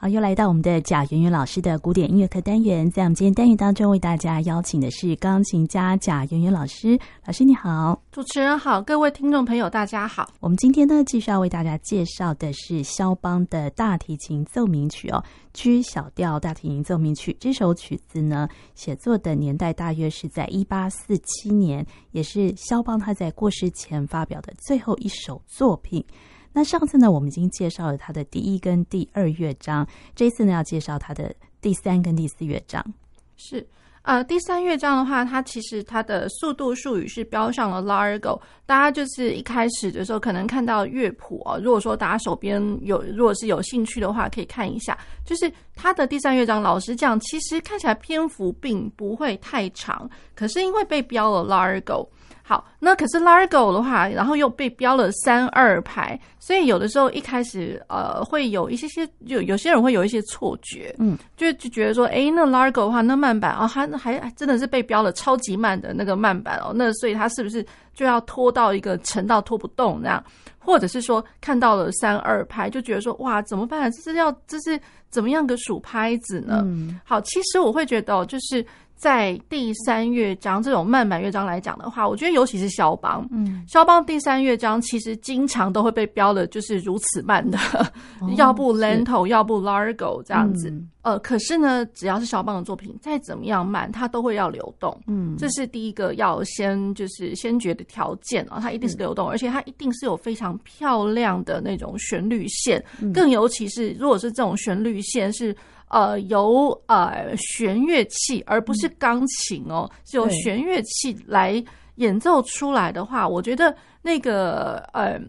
好，又来到我们的贾圆圆老师的古典音乐课单元，在我们今天单元当中，为大家邀请的是钢琴家贾圆圆老师。老师你好，主持人好，各位听众朋友大家好。我们今天呢，继续要为大家介绍的是肖邦的大提琴奏鸣曲哦，G 小调大提琴奏鸣曲。这首曲子呢，写作的年代大约是在一八四七年，也是肖邦他在过世前发表的最后一首作品。那上次呢，我们已经介绍了他的第一跟第二乐章，这次呢，要介绍他的第三跟第四乐章。是，呃，第三乐章的话，它其实它的速度术语是标上了 Largo。大家就是一开始的时候，可能看到乐谱哦。如果说大家手边有，如果是有兴趣的话，可以看一下。就是它的第三乐章，老实讲，其实看起来篇幅并不会太长，可是因为被标了 Largo。好，那可是 Largo 的话，然后又被标了三二拍，所以有的时候一开始呃会有一些些，有有些人会有一些错觉，嗯，就就觉得说，诶，那 Largo 的话，那慢板哦，还还真的是被标了超级慢的那个慢板哦，那所以它是不是就要拖到一个沉到拖不动那样，或者是说看到了三二拍，就觉得说，哇，怎么办？这是要这是怎么样个数拍子呢？嗯，好，其实我会觉得就是。在第三乐章这种慢板乐章来讲的话，我觉得尤其是肖邦，嗯，肖邦第三乐章其实经常都会被标的就是如此慢的，哦、要不 lento，要不 largo 这样子。嗯、呃，可是呢，只要是肖邦的作品，再怎么样慢，它都会要流动。嗯，这是第一个要先就是先决的条件啊，它一定是流动，而且它一定是有非常漂亮的那种旋律线，嗯、更尤其是如果是这种旋律线是。呃，由呃弦乐器，而不是钢琴哦，是由弦乐器来演奏出来的话，我觉得那个呃，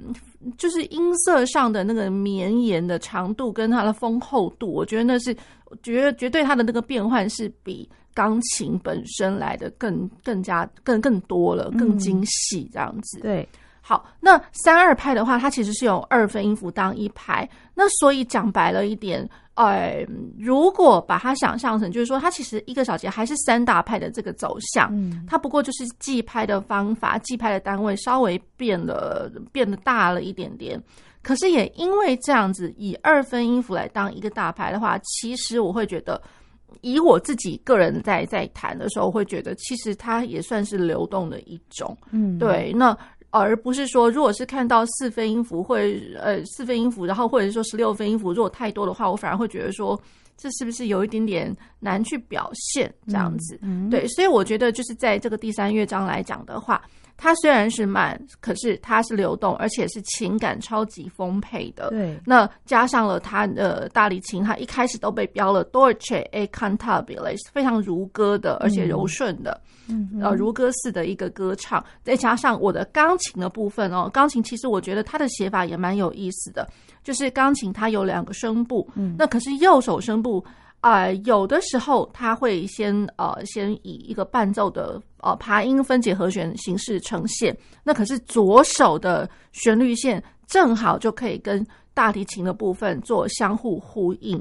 就是音色上的那个绵延的长度跟它的丰厚度，我觉得那是，绝绝对它的那个变换是比钢琴本身来的更更加更更多了，更精细这样子。对。好，那三二拍的话，它其实是有二分音符当一拍，那所以讲白了一点，呃，如果把它想象成，就是说，它其实一个小节还是三大拍的这个走向，嗯，它不过就是记拍的方法、记拍的单位稍微变了，变得大了一点点。可是也因为这样子，以二分音符来当一个大拍的话，其实我会觉得，以我自己个人在在弹的时候，会觉得其实它也算是流动的一种，嗯，对，那。而不是说，如果是看到四分音符或呃四分音符，然后或者是说十六分音符，如果太多的话，我反而会觉得说，这是不是有一点点难去表现这样子？嗯嗯、对，所以我觉得就是在这个第三乐章来讲的话。它虽然是慢，可是它是流动，而且是情感超级丰沛的。对，那加上了它的大提琴，它一开始都被标了 dolce e cantabile，非常如歌的，而且柔顺的，嗯，呃，如歌似的一个歌唱。再加上我的钢琴的部分哦，钢琴其实我觉得它的写法也蛮有意思的，就是钢琴它有两个声部，嗯，那可是右手声部。啊、呃，有的时候他会先呃，先以一个伴奏的呃爬音分解和弦形式呈现。那可是左手的旋律线正好就可以跟大提琴的部分做相互呼应。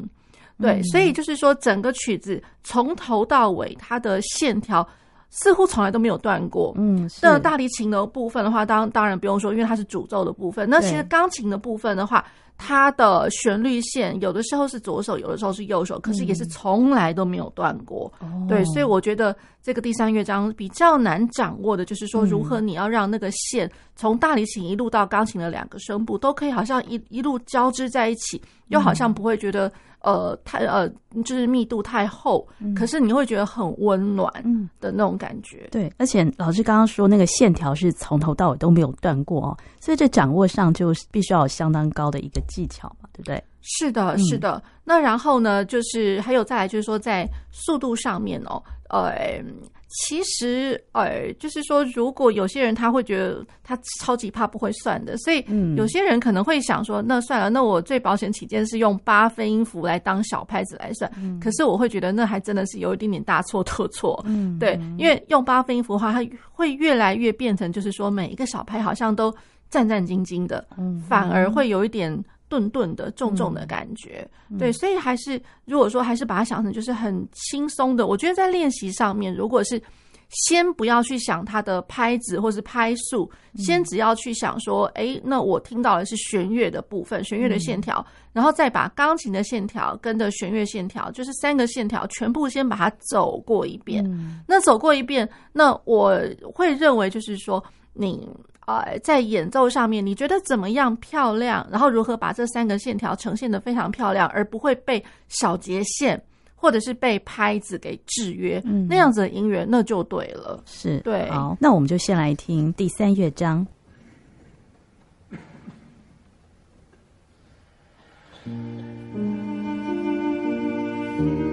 对，嗯、所以就是说整个曲子从头到尾，它的线条似乎从来都没有断过。嗯，那大提琴的部分的话，当当然不用说，因为它是主奏的部分。那其实钢琴的部分的话。它的旋律线有的时候是左手，有的时候是右手，可是也是从来都没有断过。嗯、对，所以我觉得这个第三乐章比较难掌握的，就是说如何你要让那个线从大提琴一路到钢琴的两个声部都可以好像一一路交织在一起，又好像不会觉得。呃，太呃，就是密度太厚，嗯、可是你会觉得很温暖的那种感觉。嗯、对，而且老师刚刚说那个线条是从头到尾都没有断过哦，所以这掌握上就必须要有相当高的一个技巧嘛，对不对？是的，是的。嗯、那然后呢，就是还有再来就是说在速度上面哦，呃。其实，呃，就是说，如果有些人他会觉得他超级怕不会算的，所以有些人可能会想说，那算了，那我最保险起见是用八分音符来当小拍子来算。嗯、可是我会觉得那还真的是有一点点大错特错。嗯，对，因为用八分音符的话，它会越来越变成就是说每一个小拍好像都战战兢兢的，嗯、反而会有一点。顿顿的、重重的感觉，嗯、对，所以还是如果说还是把它想成就是很轻松的，我觉得在练习上面，如果是先不要去想它的拍子或是拍数，嗯、先只要去想说，哎、欸，那我听到的是弦乐的部分，弦乐的线条，嗯、然后再把钢琴的线条跟着弦乐线条，就是三个线条全部先把它走过一遍。嗯、那走过一遍，那我会认为就是说你。呃，在演奏上面，你觉得怎么样漂亮？然后如何把这三个线条呈现的非常漂亮，而不会被小节线或者是被拍子给制约？嗯，那样子的音乐那就对了。是，对。好，那我们就先来听第三乐章。好，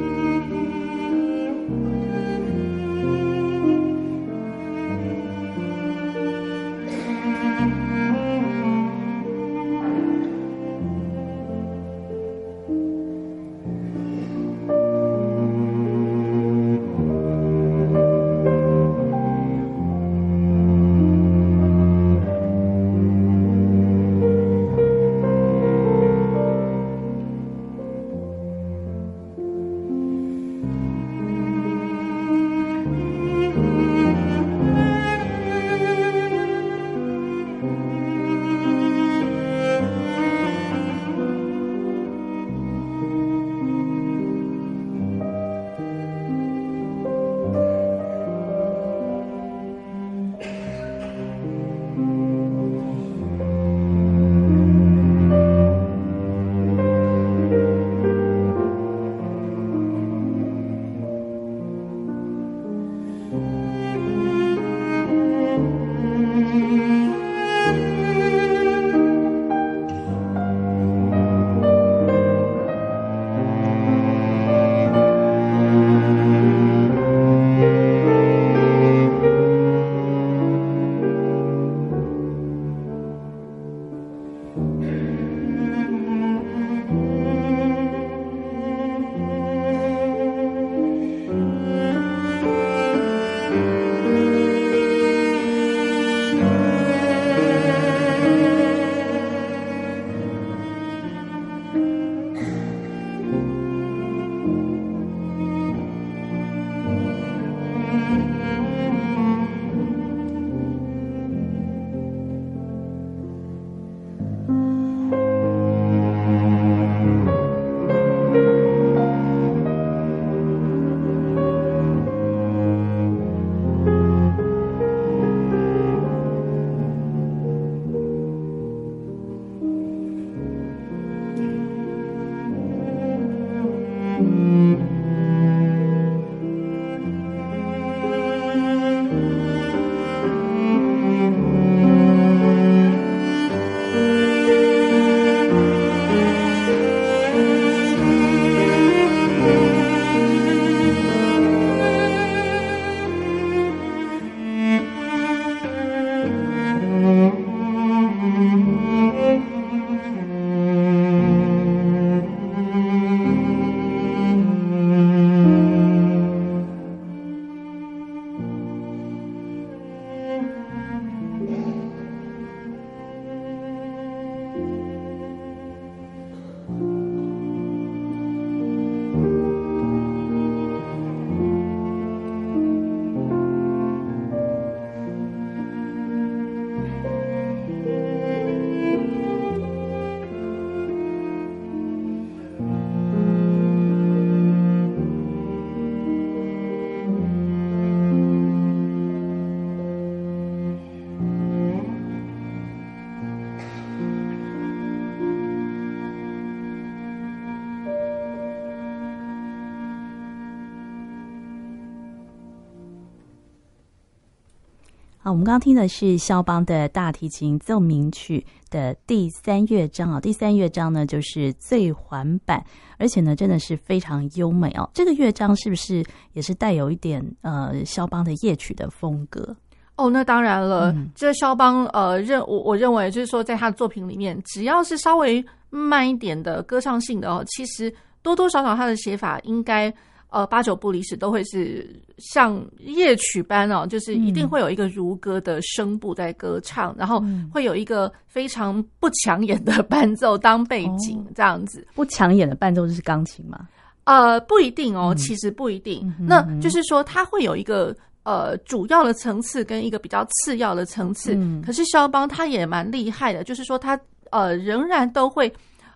我们刚刚听的是肖邦的大提琴奏鸣曲的第三乐章啊，第三乐章呢就是最缓版，而且呢真的是非常优美哦。这个乐章是不是也是带有一点呃肖邦的夜曲的风格？哦，那当然了，嗯、这肖邦呃认我我认为就是说，在他的作品里面，只要是稍微慢一点的歌唱性的哦，其实多多少少他的写法应该。呃，八九不离十都会是像夜曲般哦，就是一定会有一个如歌的声部在歌唱，嗯、然后会有一个非常不抢眼的伴奏当背景，这样子。哦、不抢眼的伴奏就是钢琴吗？呃，不一定哦，其实不一定。嗯、那就是说，它会有一个呃主要的层次跟一个比较次要的层次。嗯、可是肖邦他也蛮厉害的，就是说他呃仍然都会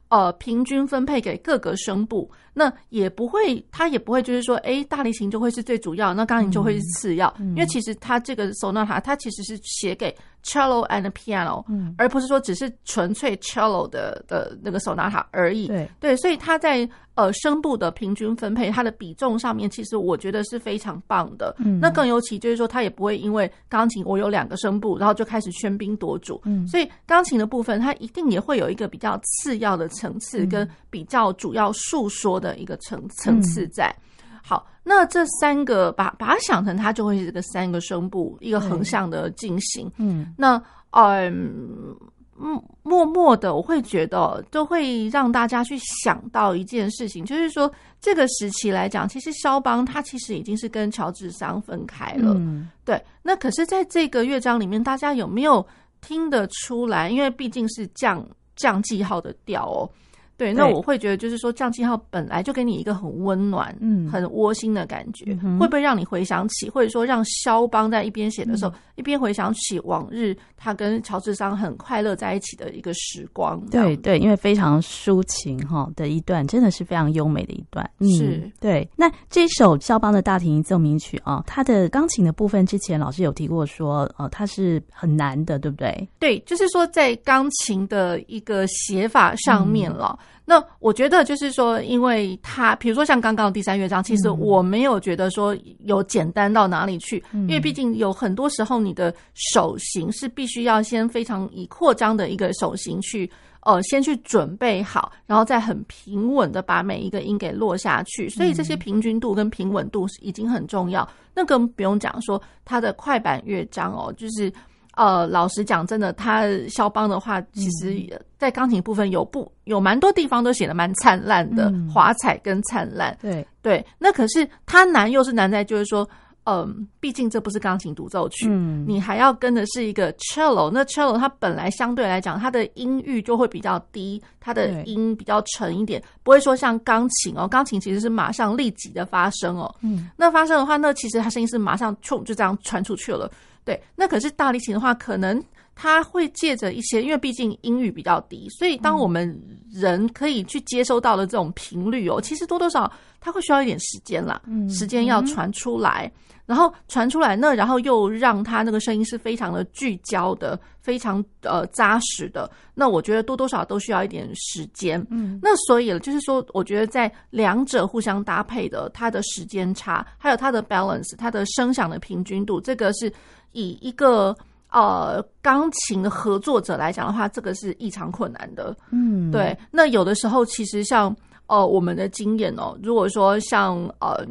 呃平均分配给各个声部。那也不会，他也不会，就是说，哎，大提琴就会是最主要，那钢琴就会是次要，嗯、因为其实他这个 sonata，它其实是写给 cello and piano，嗯，而不是说只是纯粹 cello 的的那个 sonata 而已。对对，所以它在呃声部的平均分配，它的比重上面，其实我觉得是非常棒的。嗯，那更尤其就是说，它也不会因为钢琴我有两个声部，然后就开始喧宾夺主。嗯，所以钢琴的部分，它一定也会有一个比较次要的层次，跟比较主要诉说的。的一个层层次在。嗯、好，那这三个把把它想成，它就会是这个三个声部一个横向的进行。嗯，那嗯，默默的我会觉得都会让大家去想到一件事情，就是说这个时期来讲，其实肖邦他其实已经是跟乔治桑分开了。嗯，对。那可是在这个乐章里面，大家有没有听得出来？因为毕竟是降降记号的调哦。对，那我会觉得就是说，降记号本来就给你一个很温暖、嗯，很窝心的感觉，嗯、会不会让你回想起，或者说让肖邦在一边写的时候，嗯、一边回想起往日他跟乔治桑很快乐在一起的一个时光？对对，因为非常抒情哈的一段，真的是非常优美的一段。嗯、是对。那这首肖邦的大提琴奏鸣曲啊，它的钢琴的部分，之前老师有提过说，呃，它是很难的，对不对？对，就是说在钢琴的一个写法上面了。嗯那我觉得就是说，因为他比如说像刚刚的第三乐章，其实我没有觉得说有简单到哪里去，因为毕竟有很多时候你的手型是必须要先非常以扩张的一个手型去，呃，先去准备好，然后再很平稳的把每一个音给落下去，所以这些平均度跟平稳度已经很重要。那更不用讲说它的快板乐章哦，就是。呃，老实讲，真的，他肖邦的话，其实在钢琴部分有不有蛮多地方都写的蛮灿烂的，嗯、华彩跟灿烂。对对，那可是他难又是难在，就是说，嗯、呃，毕竟这不是钢琴独奏曲，嗯、你还要跟的是一个 cello。那 cello 它本来相对来讲，它的音域就会比较低，它的音比较沉一点，不会说像钢琴哦，钢琴其实是马上立即的发声哦。嗯，那发声的话，那其实它声音是马上冲就这样传出去了。对，那可是大提琴的话，可能它会借着一些，因为毕竟音域比较低，所以当我们人可以去接收到的这种频率哦，其实多多少它会需要一点时间啦，时间要传出来，然后传出来，那然后又让它那个声音是非常的聚焦的，非常呃扎实的，那我觉得多多少少都需要一点时间。嗯，那所以就是说，我觉得在两者互相搭配的，它的时间差，还有它的 balance，它的声响的平均度，这个是。以一个呃钢琴的合作者来讲的话，这个是异常困难的。嗯，对。那有的时候其实像呃我们的经验哦，如果说像呃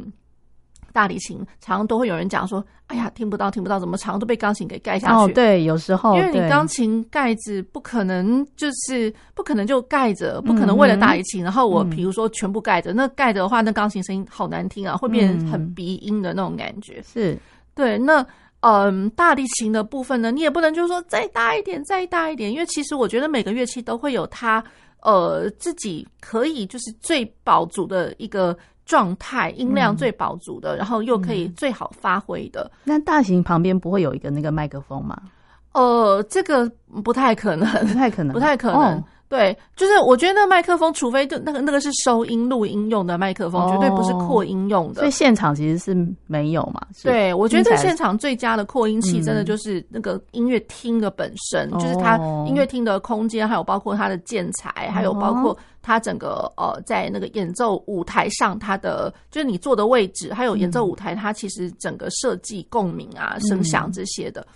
大提琴，常常都会有人讲说：“哎呀，听不到，听不到，怎么常都被钢琴给盖下去？”哦，对，有时候因为你钢琴盖子不可能就是不可能就盖着，不可能为了大提琴，嗯、然后我比如说全部盖着，嗯、那盖着的话，那钢琴声音好难听啊，会变成很鼻音的那种感觉。是对，那。嗯，大提琴的部分呢，你也不能就是说再大一点，再大一点，因为其实我觉得每个乐器都会有它呃自己可以就是最饱足的一个状态，音量最饱足的，嗯、然后又可以最好发挥的。那大提琴旁边不会有一个那个麦克风吗？呃，这个不太可能，不太可能，不太可能。哦对，就是我觉得那个麦克风，除非就那个那个是收音录音用的麦克风，绝对不是扩音用的。所以现场其实是没有嘛。对，我觉得现场最佳的扩音器，真的就是那个音乐厅的本身，就是它音乐厅的空间，还有包括它的建材，还有包括它整个呃在那个演奏舞台上，它的就是你坐的位置，还有演奏舞台，它其实整个设计共鸣啊、声响这些的。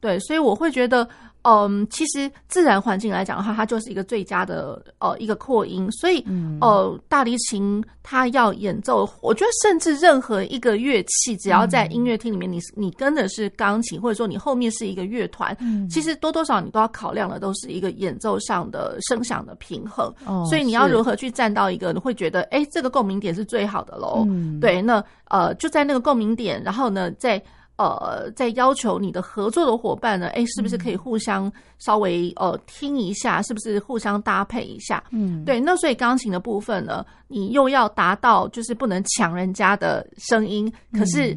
对，所以我会觉得。嗯，其实自然环境来讲的话，它就是一个最佳的呃一个扩音。所以，嗯、呃，大提琴它要演奏，我觉得甚至任何一个乐器，只要在音乐厅里面，你你跟的是钢琴，或者说你后面是一个乐团，嗯、其实多多少少你都要考量的都是一个演奏上的声响的平衡。哦、所以你要如何去站到一个你会觉得，哎，这个共鸣点是最好的喽？嗯、对，那呃就在那个共鸣点，然后呢，在。呃，在要求你的合作的伙伴呢，哎，是不是可以互相稍微呃听一下，是不是互相搭配一下？嗯，对。那所以钢琴的部分呢，你又要达到就是不能抢人家的声音，可是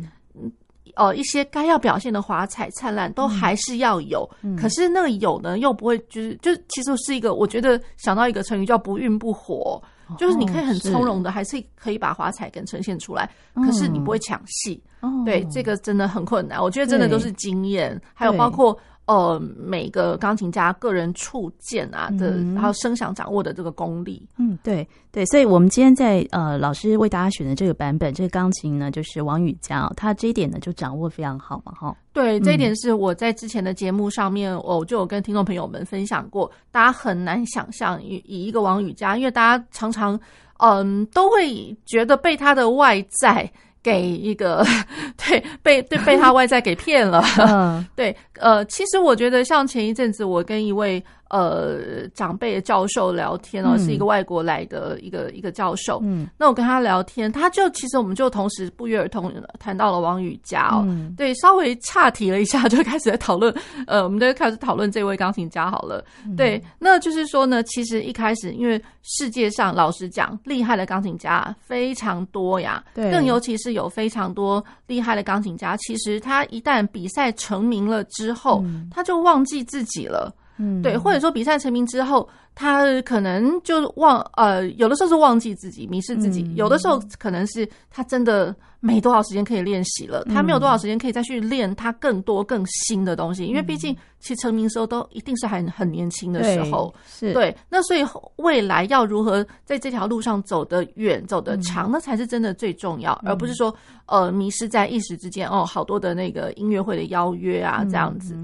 呃一些该要表现的华彩灿烂都还是要有，嗯、可是那个有呢又不会就是就其实是一个我觉得想到一个成语叫不愠不火。就是你可以很从容的，还是可以把华彩跟呈现出来，哦、可是你不会抢戏。哦、对，这个真的很困难。我觉得真的都是经验，还有包括呃每个钢琴家个人触键啊的，嗯、然后声响掌握的这个功力。嗯，对对，所以我们今天在呃老师为大家选的这个版本，这个钢琴呢就是王羽佳，哦，他这一点呢就掌握非常好嘛，哈。对，这一点是我在之前的节目上面，我就有跟听众朋友们分享过。大家很难想象，以以一个王羽佳，因为大家常常嗯都会觉得被他的外在给一个 对被对被他外在给骗了。嗯，对，呃，其实我觉得像前一阵子我跟一位。呃，长辈的教授聊天哦，是一个外国来的一个、嗯、一个教授。嗯，那我跟他聊天，他就其实我们就同时不约而同谈到了王宇佳哦。嗯、对，稍微岔题了一下，就开始在讨论。呃，我们就开始讨论这位钢琴家好了。嗯、对，那就是说呢，其实一开始，因为世界上老实讲，厉害的钢琴家非常多呀。对，更尤其是有非常多厉害的钢琴家，其实他一旦比赛成名了之后，嗯、他就忘记自己了。嗯，对，或者说比赛成名之后，他可能就忘呃，有的时候是忘记自己，迷失自己；嗯、有的时候可能是他真的没多少时间可以练习了，嗯、他没有多少时间可以再去练他更多更新的东西。因为毕竟其实成名时候都一定是还很年轻的时候，对是对。那所以未来要如何在这条路上走得远、走得长，嗯、那才是真的最重要，嗯、而不是说呃迷失在一时之间哦，好多的那个音乐会的邀约啊这样子。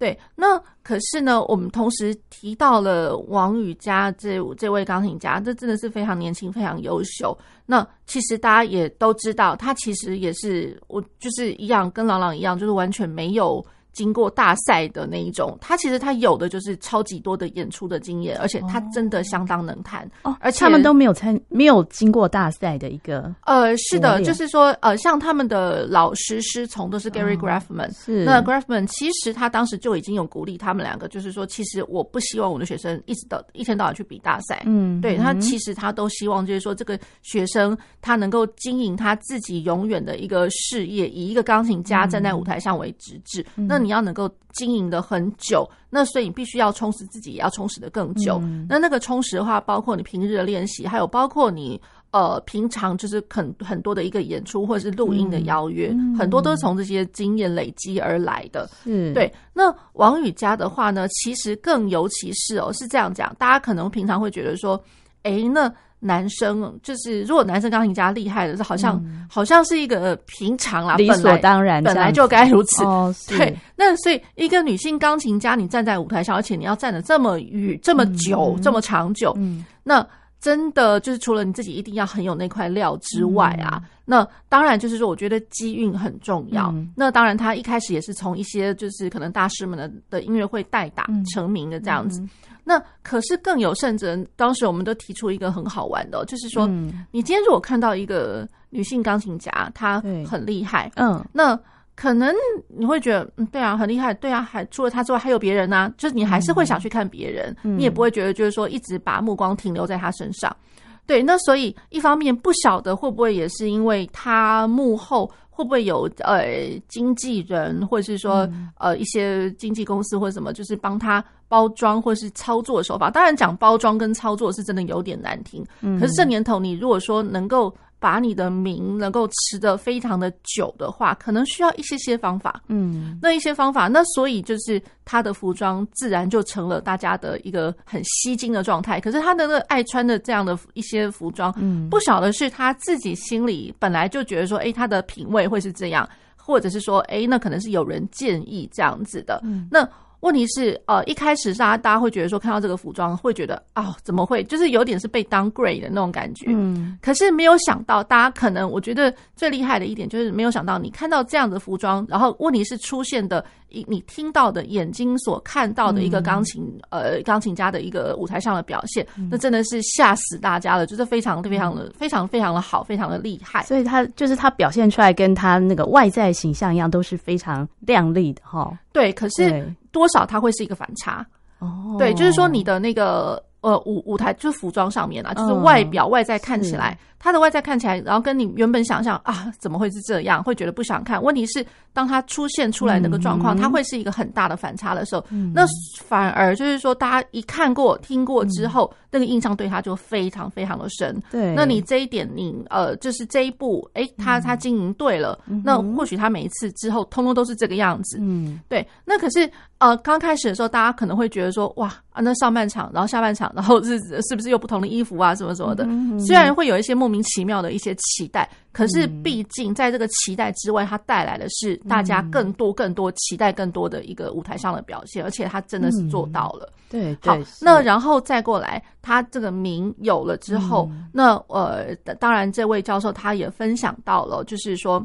对，那可是呢，我们同时提到了王羽佳这这位钢琴家，这真的是非常年轻、非常优秀。那其实大家也都知道，他其实也是我就是一样，跟朗朗一样，就是完全没有。经过大赛的那一种，他其实他有的就是超级多的演出的经验，而且他真的相当能弹哦。而且他们都没有参，没有经过大赛的一个呃，是的，就是说呃，像他们的老师师从都是 Gary Graffman，哦，是。那 Graffman 其实他当时就已经有鼓励他们两个，就是说其实我不希望我的学生一直到一天到晚去比大赛，嗯，对他其实他都希望就是说这个学生他能够经营他自己永远的一个事业，以一个钢琴家站在舞台上为直至，嗯、那。你要能够经营的很久，那所以你必须要充实自己，也要充实的更久。嗯、那那个充实的话，包括你平日的练习，还有包括你呃平常就是很很多的一个演出或者是录音的邀约，嗯、很多都是从这些经验累积而来的。嗯，对。那王宇佳的话呢，其实更尤其是哦，是这样讲，大家可能平常会觉得说，哎，那。男生就是，如果男生钢琴家厉害的，是好像、嗯、好像是一个平常啦，理所当然，本来就该如此。哦、对，那所以一个女性钢琴家，你站在舞台上，而且你要站的这么远、这么久、嗯、这么长久，嗯、那真的就是除了你自己一定要很有那块料之外啊，嗯、那当然就是说，我觉得机运很重要。嗯、那当然，他一开始也是从一些就是可能大师们的的音乐会代打成名的这样子。那可是更有甚者，当时我们都提出一个很好玩的哦，就是说，你今天如果看到一个女性钢琴家，她很厉害，嗯，那可能你会觉得，嗯，对啊，很厉害，对啊，还除了他之外还有别人呢，就是你还是会想去看别人，你也不会觉得就是说一直把目光停留在他身上，对，那所以一方面不晓得会不会也是因为他幕后。会不会有呃经纪人，或者是说呃一些经纪公司或者什么，就是帮他包装或是操作手法？当然讲包装跟操作是真的有点难听。可是这年头，你如果说能够。把你的名能够持得非常的久的话，可能需要一些些方法。嗯，那一些方法，那所以就是他的服装自然就成了大家的一个很吸睛的状态。可是他的那爱穿的这样的一些服装，嗯，不晓得是他自己心里本来就觉得说，哎，他的品味会是这样，或者是说，哎，那可能是有人建议这样子的。嗯，那。问题是，呃，一开始大家大家会觉得说，看到这个服装会觉得，哦，怎么会？就是有点是被 downgrade 的那种感觉。嗯。可是没有想到，大家可能我觉得最厉害的一点就是没有想到，你看到这样的服装，然后问题是出现的，一你听到的眼睛所看到的一个钢琴，嗯、呃，钢琴家的一个舞台上的表现，嗯、那真的是吓死大家了，就是非常非常的非常非常的好，非常的厉害。所以他就是他表现出来跟他那个外在形象一样，都是非常亮丽的哈。对，可是。多少它会是一个反差。哦，对，就是说你的那个呃舞舞台就是服装上面啊，就是外表、嗯、外在看起来。他的外在看起来，然后跟你原本想象啊，怎么会是这样？会觉得不想看。问题是，当他出现出来那个状况，他、嗯、会是一个很大的反差的时候，嗯、那反而就是说，大家一看过、听过之后，嗯、那个印象对他就非常非常的深。对，那你这一点你，你呃，就是这一步，哎，他他经营对了，嗯、那或许他每一次之后，通通都是这个样子。嗯，对。那可是呃，刚开始的时候，大家可能会觉得说，哇啊，那上半场，然后下半场，然后是是不是又不同的衣服啊，什么什么的？嗯、虽然会有一些莫名其妙的一些期待，可是毕竟在这个期待之外，它带来的是大家更多、更多期待更多的一个舞台上的表现，而且他真的是做到了。对，好，那然后再过来，他这个名有了之后，那呃，当然这位教授他也分享到了，就是说。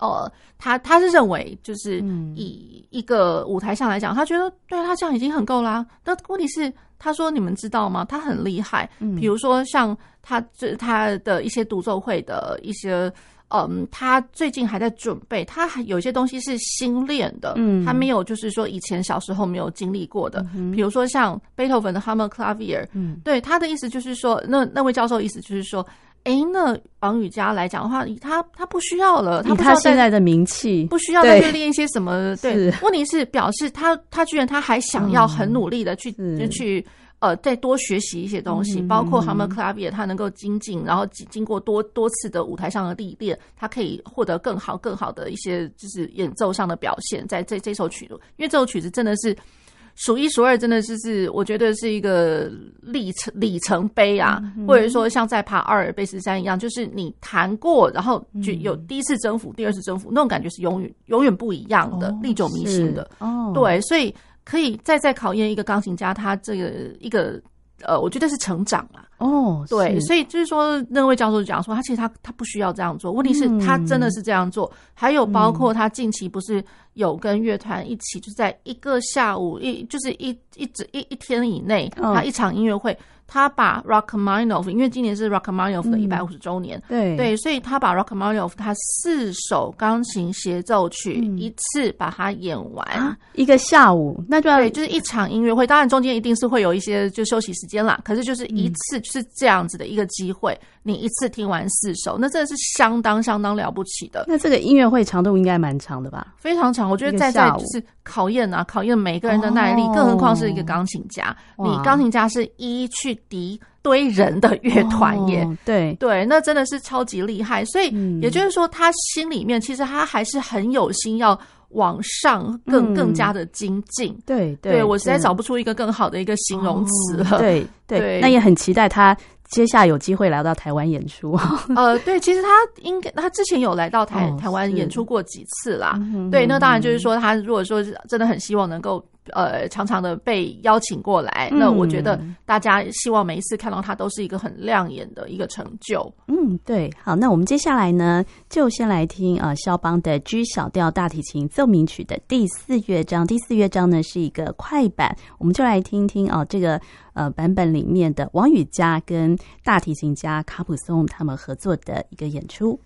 呃，他他是认为，就是以一个舞台上来讲，他觉得对他这样已经很够啦。那问题是，他说你们知道吗？他很厉害。嗯，比如说像他这他的一些独奏会的一些，嗯，他最近还在准备，他还有一些东西是新练的，嗯，他没有就是说以前小时候没有经历过的，比如说像贝多芬的 Hammerklavier，嗯，对他的意思就是说，那那位教授意思就是说。哎，那王羽佳来讲的话，他他不需要了，他，不需要他现在的名气不需要再去练一些什么。对，对问题是表示他他居然他还想要很努力的去、嗯、就去呃再多学习一些东西，嗯、包括 Hammerklavier 他能够精进，然后经过多多次的舞台上的历练，他可以获得更好更好的一些就是演奏上的表现，在这这首曲子，因为这首曲子真的是。数一数二，真的是是，我觉得是一个里程里程碑啊，嗯、或者说像在爬阿尔卑斯山一样，就是你弹过，然后就有第一次征服，嗯、第二次征服，那种感觉是永远永远不一样的，历、哦、久弥新的。哦，对，所以可以再再考验一个钢琴家，他这个一个。呃，我觉得是成长啊。哦，对，所以就是说，那位教授讲说，他其实他他不需要这样做，问题是他真的是这样做。嗯、还有包括他近期不是有跟乐团一起，就在一个下午一就是一一直一一天以内，他一场音乐会。他把 Rachmaninoff，因为今年是 Rachmaninoff 的一百五十周年，嗯、对对，所以他把 Rachmaninoff 他四首钢琴协奏曲、嗯、一次把它演完，啊、一个下午，那就对，就是一场音乐会。当然中间一定是会有一些就休息时间啦，可是就是一次就是这样子的一个机会。嗯你一次听完四首，那真的是相当相当了不起的。那这个音乐会长度应该蛮长的吧？非常长，我觉得在在就是考验啊，考验每个人的耐力，哦、更何况是一个钢琴家。你钢琴家是一去敌堆人的乐团耶，哦、对对，那真的是超级厉害。所以也就是说，他心里面其实他还是很有心要往上更更加的精进。对、嗯、对，对我实在找不出一个更好的一个形容词了。哦、对 对，对那也很期待他。接下来有机会来到台湾演出，呃，对，其实他应该他之前有来到台、哦、台湾演出过几次啦，对，那当然就是说他如果说真的很希望能够。呃，常常的被邀请过来，嗯、那我觉得大家希望每一次看到他都是一个很亮眼的一个成就。嗯，对。好，那我们接下来呢，就先来听呃肖邦的 G 小调大提琴奏鸣曲的第四乐章。第四乐章呢是一个快板，我们就来听听哦、呃、这个呃版本里面的王羽佳跟大提琴家卡普松他们合作的一个演出。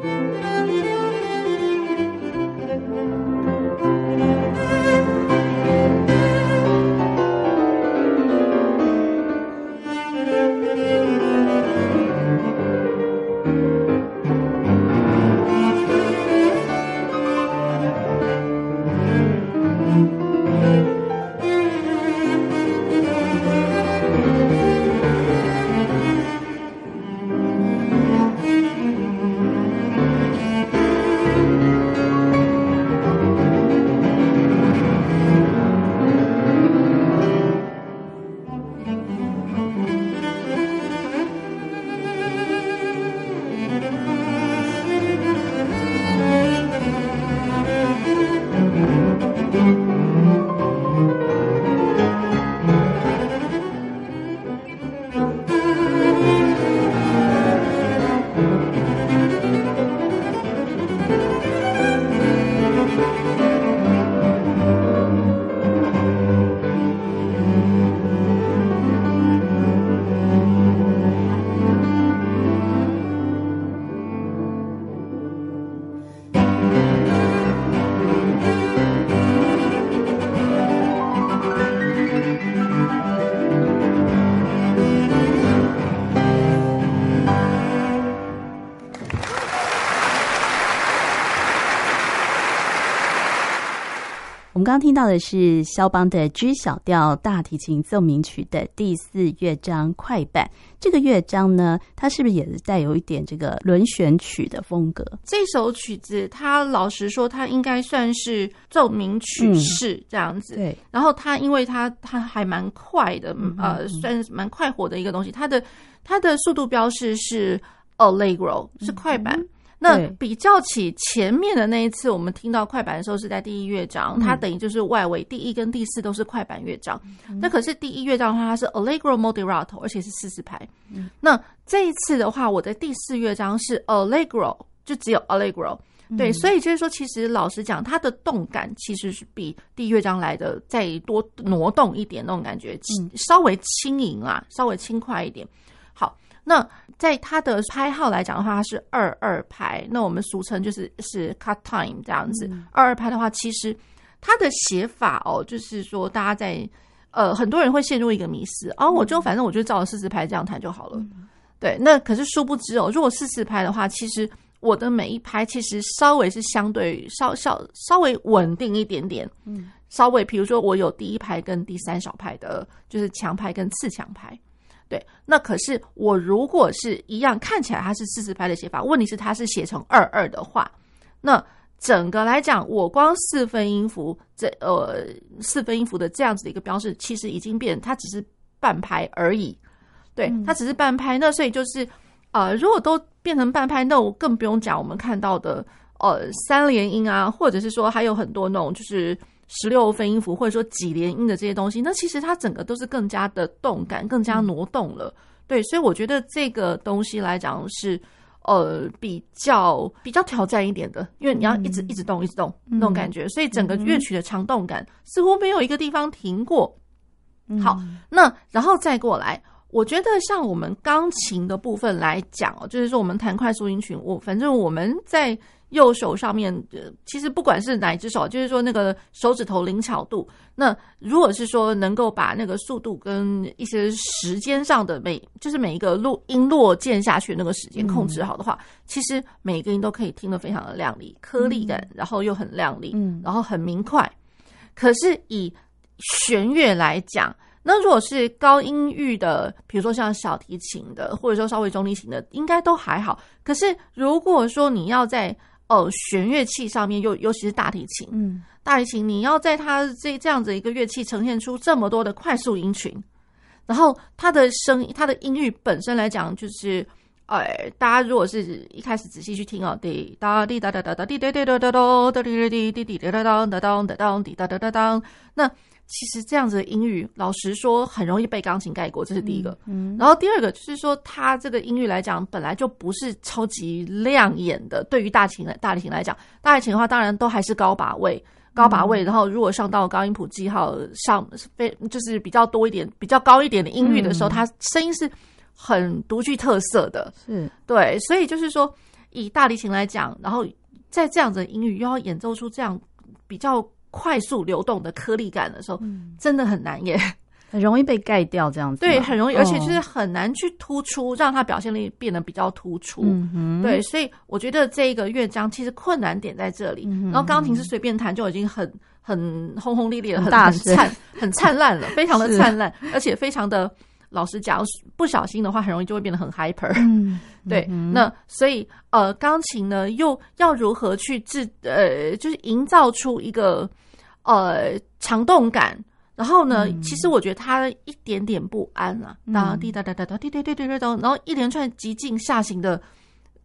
Música 刚刚听到的是肖邦的 G 小调大提琴奏鸣曲的第四乐章快板。这个乐章呢，它是不是也是带有一点这个轮旋曲的风格？这首曲子，它老实说，它应该算是奏鸣曲式这样子。嗯、对。然后它，因为它它还蛮快的，嗯、呃，算是蛮快活的一个东西。它的它的速度标示是 Allegro，是快板。嗯那比较起前面的那一次，我们听到快板的时候是在第一乐章，嗯、它等于就是外围第一跟第四都是快板乐章。嗯、那可是第一乐章的话，它是 Allegro moderato，而且是四四拍。嗯、那这一次的话，我的第四乐章是 Allegro，就只有 Allegro。对，嗯、所以就是说，其实老实讲，它的动感其实是比第一乐章来的再多挪动一点那种感觉，嗯、稍微轻盈啊，稍微轻快一点。好，那。在它的拍号来讲的话，它是二二拍，那我们俗称就是是 cut time 这样子。二二拍的话，其实它的写法哦，就是说大家在呃很多人会陷入一个迷思，哦，我就反正我就照着四四拍这样弹就好了。对，那可是殊不知哦，如果四四拍的话，其实我的每一拍其实稍微是相对稍稍稍微稳定一点点，嗯，稍微比如说我有第一拍跟第三小拍的，就是强拍跟次强拍。对，那可是我如果是一样看起来它是四四拍的写法，问题是它是写成二二的话，那整个来讲，我光四分音符这呃四分音符的这样子的一个标示，其实已经变，它只是半拍而已。对，它只是半拍，那所以就是呃，如果都变成半拍，那我更不用讲我们看到的呃三连音啊，或者是说还有很多那种就是。十六分音符或者说几连音的这些东西，那其实它整个都是更加的动感，更加挪动了。嗯、对，所以我觉得这个东西来讲是呃比较比较挑战一点的，因为你要一直一直动一直动那种感觉，嗯、所以整个乐曲的长动感似乎没有一个地方停过。嗯、好，那然后再过来，我觉得像我们钢琴的部分来讲哦，就是说我们弹快速音群，我反正我们在。右手上面，呃，其实不管是哪一只手，就是说那个手指头灵巧度。那如果是说能够把那个速度跟一些时间上的每，就是每一个落音落键下去那个时间控制好的话，嗯、其实每一个音都可以听得非常的亮丽，颗粒感，然后又很亮丽，嗯，然后很明快。可是以弦乐来讲，那如果是高音域的，比如说像小提琴的，或者说稍微中提琴的，应该都还好。可是如果说你要在哦，弦乐器上面，尤尤其是大提琴，嗯，大提琴，你要在它这这样子一个乐器呈现出这么多的快速音群，然后它的声音，它的音域本身来讲，就是，哎，大家如果是一开始仔细去听哦，滴哒滴哒哒哒哒滴哒哒哒哒哒哒滴滴滴滴滴哒哒哒哒哒哒滴哒哒哒哒，那。其实这样子的音域，老实说很容易被钢琴盖过，这是第一个。嗯，嗯，然后第二个就是说，它这个音域来讲，本来就不是超级亮眼的。对于大琴来，大提琴来讲，大提琴的话，当然都还是高把位，高把位。嗯、然后如果上到高音谱记号上，非就是比较多一点、比较高一点的音域的时候，嗯、它声音是很独具特色的。是对，所以就是说，以大提琴来讲，然后在这样子的音域又要演奏出这样比较。快速流动的颗粒感的时候，嗯、真的很难耶，很容易被盖掉这样子。对，很容易，而且就是很难去突出，哦、让它表现力变得比较突出。嗯对，所以我觉得这个乐章其实困难点在这里。嗯、然后钢琴是随便弹就已经很很轰轰烈烈的，很大声、很灿烂了，非常的灿烂，而且非常的。老实讲，不小心的话，很容易就会变得很 hyper。嗯，对。嗯、那所以，呃，钢琴呢，又要如何去制，呃，就是营造出一个呃长动感？然后呢，嗯、其实我觉得它一点点不安啊，哒滴哒哒哒哒滴滴滴滴滴哒，然后一连串急进下行的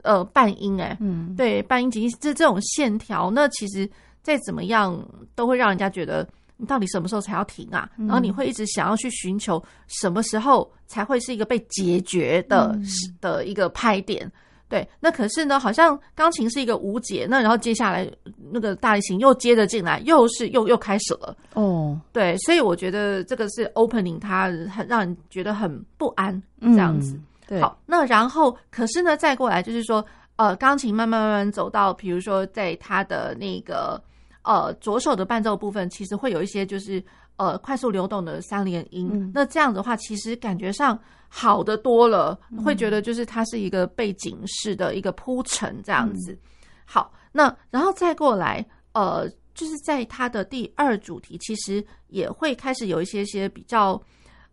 呃半音，哎，嗯，对，半音急进这这种线条，那其实再怎么样都会让人家觉得。你到底什么时候才要停啊？然后你会一直想要去寻求什么时候才会是一个被解决的、嗯、的一个拍点？对，那可是呢，好像钢琴是一个无解，那然后接下来那个大提琴又接着进来，又是又又开始了。哦，对，所以我觉得这个是 opening，它很让人觉得很不安这样子。嗯、对，好，那然后可是呢，再过来就是说，呃，钢琴慢慢慢慢走到，比如说在它的那个。呃，左手的伴奏部分其实会有一些就是呃快速流动的三连音，嗯、那这样的话其实感觉上好的多了，嗯、会觉得就是它是一个背景式的一个铺陈这样子。嗯、好，那然后再过来，呃，就是在它的第二主题，其实也会开始有一些些比较，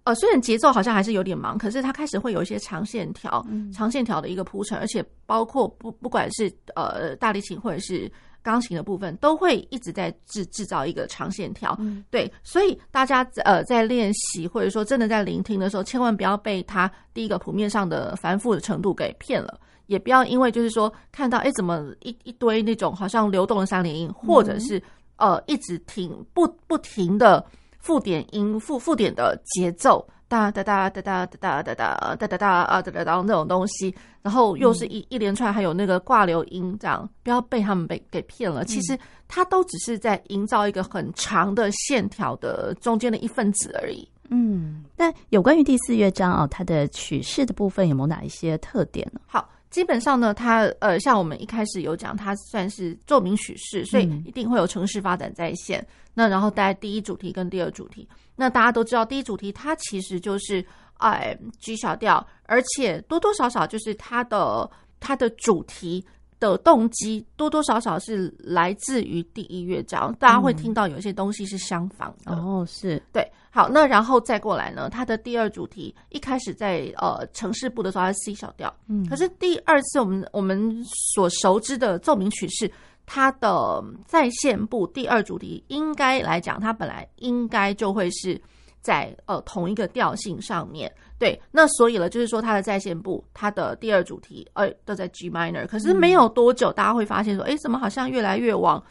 呃，虽然节奏好像还是有点忙，可是它开始会有一些长线条、嗯、长线条的一个铺陈，而且包括不不管是呃大提琴或者是钢琴的部分，都会一直在制制造一个长线条。嗯、对，所以大家呃在练习或者说真的在聆听的时候，千万不要被它第一个谱面上的繁复的程度给骗了。也不要因为就是说看到哎怎么一一堆那种好像流动的三连音，或者是呃一直停不不停的附点音附附点的节奏哒哒哒哒哒哒哒哒哒哒哒哒啊哒哒哒那种东西，然后又是一一连串还有那个挂流音，这样不要被他们被给骗了。其实它都只是在营造一个很长的线条的中间的一份子而已。嗯，但有关于第四乐章哦，它的曲式的部分有没有哪一些特点呢？好。基本上呢，它呃，像我们一开始有讲，它算是奏鸣曲式，所以一定会有城市发展在线。嗯、那然后大家第一主题跟第二主题，那大家都知道，第一主题它其实就是哎 G 小调，而且多多少少就是它的它的主题的动机多多少少是来自于第一乐章，大家会听到有一些东西是相仿的。哦，是对。好，那然后再过来呢？它的第二主题一开始在呃城市部的时候，它是 C 小调，嗯，可是第二次我们我们所熟知的奏鸣曲是，它的在线部第二主题应该来讲，它本来应该就会是在呃同一个调性上面，对，那所以了，就是说它的在线部，它的第二主题呃都在 G minor，可是没有多久，大家会发现说，哎，怎么好像越来越往。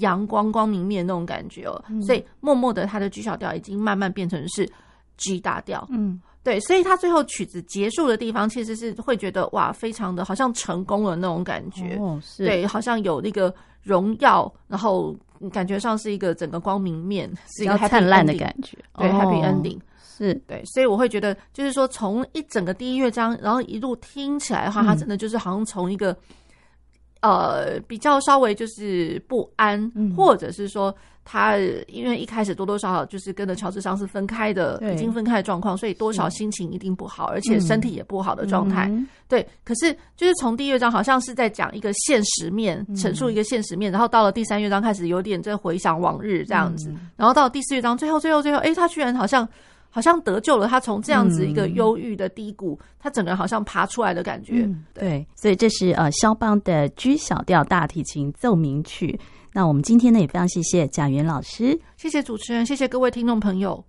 阳光光明面那种感觉哦，嗯、所以默默的，他的 G 小调已经慢慢变成是 G 大调。嗯，对，所以他最后曲子结束的地方，其实是会觉得哇，非常的好像成功了那种感觉。哦，是，对，好像有那个荣耀，然后感觉上是一个整个光明面，是一个灿烂的感觉。对、哦、，Happy Ending 是对，所以我会觉得，就是说从一整个第一乐章，然后一路听起来的话，它真的就是好像从一个。呃，比较稍微就是不安，嗯、或者是说他因为一开始多多少少就是跟着乔治桑是分开的，已经分开的状况，所以多少心情一定不好，而且身体也不好的状态。嗯、对，可是就是从第一乐章好像是在讲一个现实面，陈述一个现实面，嗯、然后到了第三乐章开始有点在回想往日这样子，嗯、然后到了第四乐章最后最后最后，哎，他居然好像。好像得救了，他从这样子一个忧郁的低谷，嗯、他整个人好像爬出来的感觉。嗯、对，所以这是呃肖邦的 G 小调大提琴奏鸣曲。那我们今天呢也非常谢谢贾元老师，谢谢主持人，谢谢各位听众朋友。